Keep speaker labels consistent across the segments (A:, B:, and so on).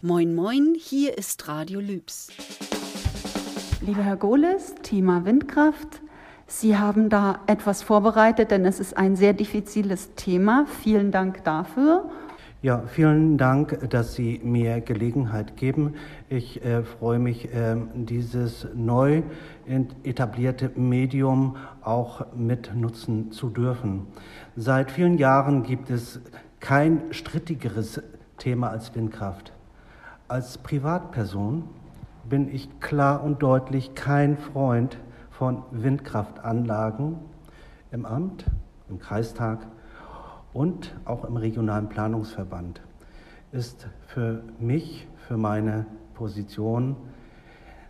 A: Moin, moin, hier ist Radio Lübs.
B: Lieber Herr Gohles, Thema Windkraft. Sie haben da etwas vorbereitet, denn es ist ein sehr diffiziles Thema. Vielen Dank dafür.
C: Ja, vielen Dank, dass Sie mir Gelegenheit geben. Ich äh, freue mich, äh, dieses neu etablierte Medium auch mit nutzen zu dürfen. Seit vielen Jahren gibt es kein strittigeres Thema als Windkraft. Als Privatperson bin ich klar und deutlich kein Freund von Windkraftanlagen im Amt, im Kreistag und auch im regionalen Planungsverband. Ist für mich, für meine Position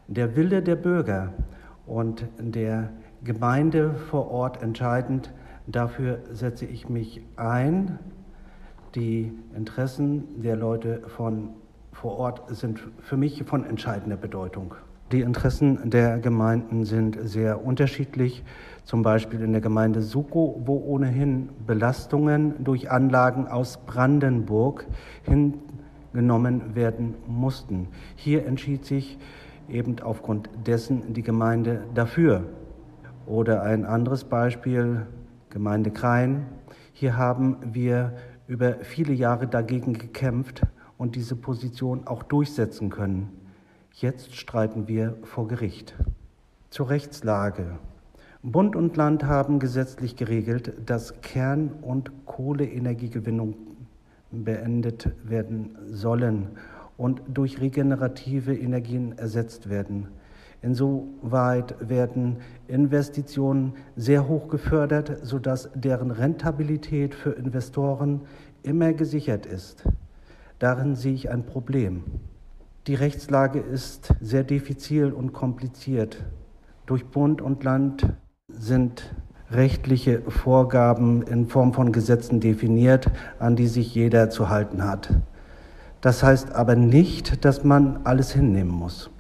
C: der Wille der Bürger und der Gemeinde vor Ort entscheidend. Dafür setze ich mich ein. Die Interessen der Leute von vor Ort sind für mich von entscheidender Bedeutung. Die Interessen der Gemeinden sind sehr unterschiedlich. Zum Beispiel in der Gemeinde Suko, wo ohnehin Belastungen durch Anlagen aus Brandenburg hingenommen werden mussten. Hier entschied sich eben aufgrund dessen die Gemeinde dafür. Oder ein anderes Beispiel, Gemeinde Krain. Hier haben wir über viele Jahre dagegen gekämpft, und diese Position auch durchsetzen können. Jetzt streiten wir vor Gericht. Zur Rechtslage. Bund und Land haben gesetzlich geregelt, dass Kern- und Kohleenergiegewinnung beendet werden sollen und durch regenerative Energien ersetzt werden. Insoweit werden Investitionen sehr hoch gefördert, sodass deren Rentabilität für Investoren immer gesichert ist. Darin sehe ich ein Problem. Die Rechtslage ist sehr diffizil und kompliziert. Durch Bund und Land sind rechtliche Vorgaben in Form von Gesetzen definiert, an die sich jeder zu halten hat. Das heißt aber nicht, dass man alles hinnehmen muss.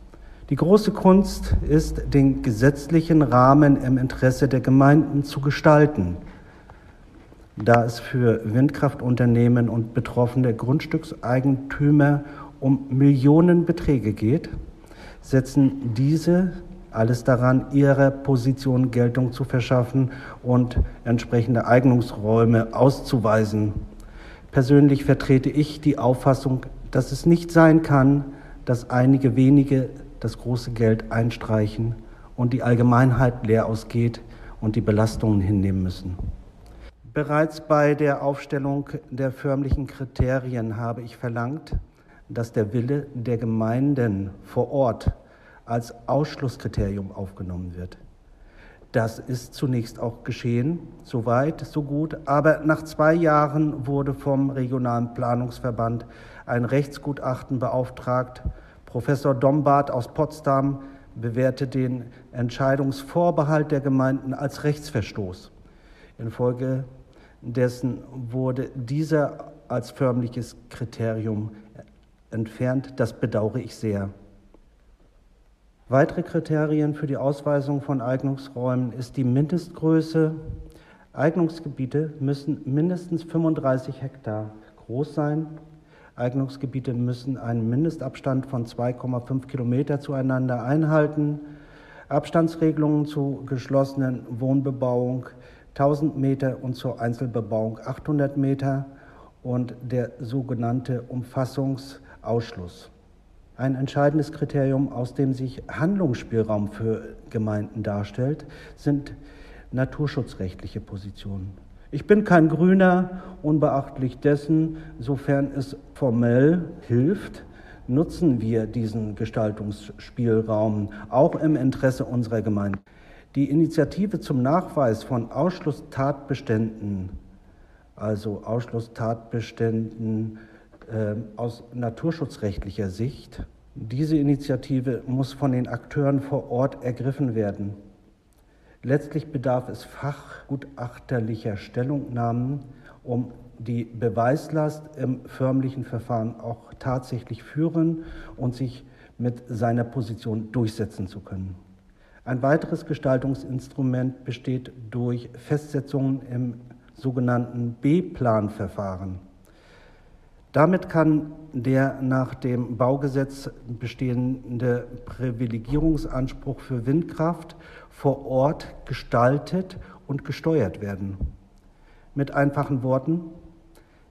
C: Die große Kunst ist, den gesetzlichen Rahmen im Interesse der Gemeinden zu gestalten da es für Windkraftunternehmen und betroffene Grundstückseigentümer um Millionenbeträge geht, setzen diese alles daran, ihrer Position Geltung zu verschaffen und entsprechende Eignungsräume auszuweisen. Persönlich vertrete ich die Auffassung, dass es nicht sein kann, dass einige wenige das große Geld einstreichen und die Allgemeinheit leer ausgeht und die Belastungen hinnehmen müssen. Bereits bei der Aufstellung der förmlichen Kriterien habe ich verlangt, dass der Wille der Gemeinden vor Ort als Ausschlusskriterium aufgenommen wird. Das ist zunächst auch geschehen, so weit, so gut, aber nach zwei Jahren wurde vom Regionalen Planungsverband ein Rechtsgutachten beauftragt. Professor Dombart aus Potsdam bewährte den Entscheidungsvorbehalt der Gemeinden als Rechtsverstoß. Infolge dessen wurde dieser als förmliches Kriterium entfernt. Das bedauere ich sehr. Weitere Kriterien für die Ausweisung von Eignungsräumen ist die Mindestgröße. Eignungsgebiete müssen mindestens 35 Hektar groß sein. Eignungsgebiete müssen einen Mindestabstand von 2,5 Kilometer zueinander einhalten. Abstandsregelungen zu geschlossenen Wohnbebauung 1000 Meter und zur Einzelbebauung 800 Meter und der sogenannte Umfassungsausschluss. Ein entscheidendes Kriterium, aus dem sich Handlungsspielraum für Gemeinden darstellt, sind naturschutzrechtliche Positionen. Ich bin kein Grüner, unbeachtlich dessen, sofern es formell hilft, nutzen wir diesen Gestaltungsspielraum auch im Interesse unserer Gemeinde. Die Initiative zum Nachweis von Ausschlusstatbeständen, also Ausschlusstatbeständen äh, aus naturschutzrechtlicher Sicht, diese Initiative muss von den Akteuren vor Ort ergriffen werden. Letztlich bedarf es fachgutachterlicher Stellungnahmen, um die Beweislast im förmlichen Verfahren auch tatsächlich führen und sich mit seiner Position durchsetzen zu können. Ein weiteres Gestaltungsinstrument besteht durch Festsetzungen im sogenannten B-Plan-Verfahren. Damit kann der nach dem Baugesetz bestehende Privilegierungsanspruch für Windkraft vor Ort gestaltet und gesteuert werden. Mit einfachen Worten,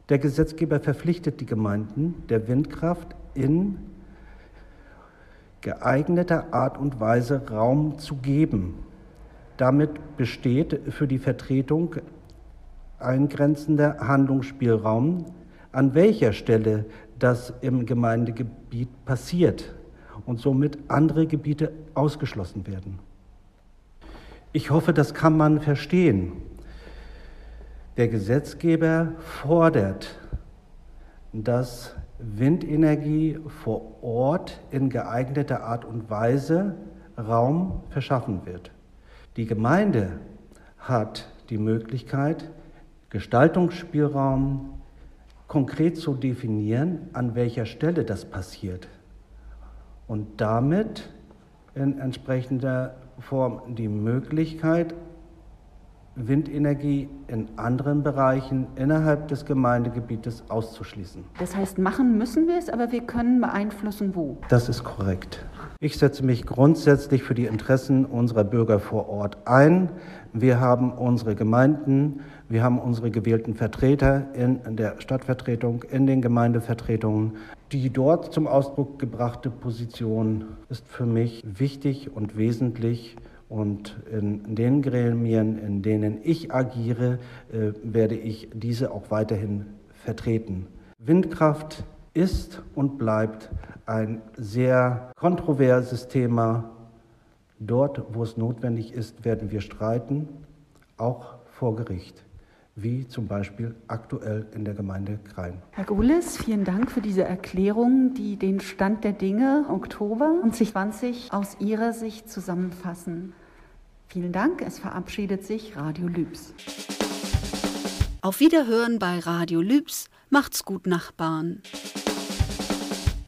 C: der Gesetzgeber verpflichtet die Gemeinden, der Windkraft in geeigneter Art und Weise Raum zu geben. Damit besteht für die Vertretung eingrenzender Handlungsspielraum, an welcher Stelle das im Gemeindegebiet passiert und somit andere Gebiete ausgeschlossen werden. Ich hoffe, das kann man verstehen. Der Gesetzgeber fordert, dass Windenergie vor Ort in geeigneter Art und Weise Raum verschaffen wird. Die Gemeinde hat die Möglichkeit, Gestaltungsspielraum konkret zu definieren, an welcher Stelle das passiert und damit in entsprechender Form die Möglichkeit, Windenergie in anderen Bereichen innerhalb des Gemeindegebietes auszuschließen.
B: Das heißt, machen müssen wir es, aber wir können beeinflussen, wo.
C: Das ist korrekt. Ich setze mich grundsätzlich für die Interessen unserer Bürger vor Ort ein. Wir haben unsere Gemeinden, wir haben unsere gewählten Vertreter in der Stadtvertretung, in den Gemeindevertretungen. Die dort zum Ausdruck gebrachte Position ist für mich wichtig und wesentlich. Und in den Gremien, in denen ich agiere, äh, werde ich diese auch weiterhin vertreten. Windkraft ist und bleibt ein sehr kontroverses Thema. Dort, wo es notwendig ist, werden wir streiten, auch vor Gericht wie zum Beispiel aktuell in der Gemeinde Krain.
B: Herr Gules, vielen Dank für diese Erklärung, die den Stand der Dinge Oktober 2020 aus Ihrer Sicht zusammenfassen. Vielen Dank, es verabschiedet sich Radio Lübs.
A: Auf Wiederhören bei Radio Lübs, macht's gut Nachbarn.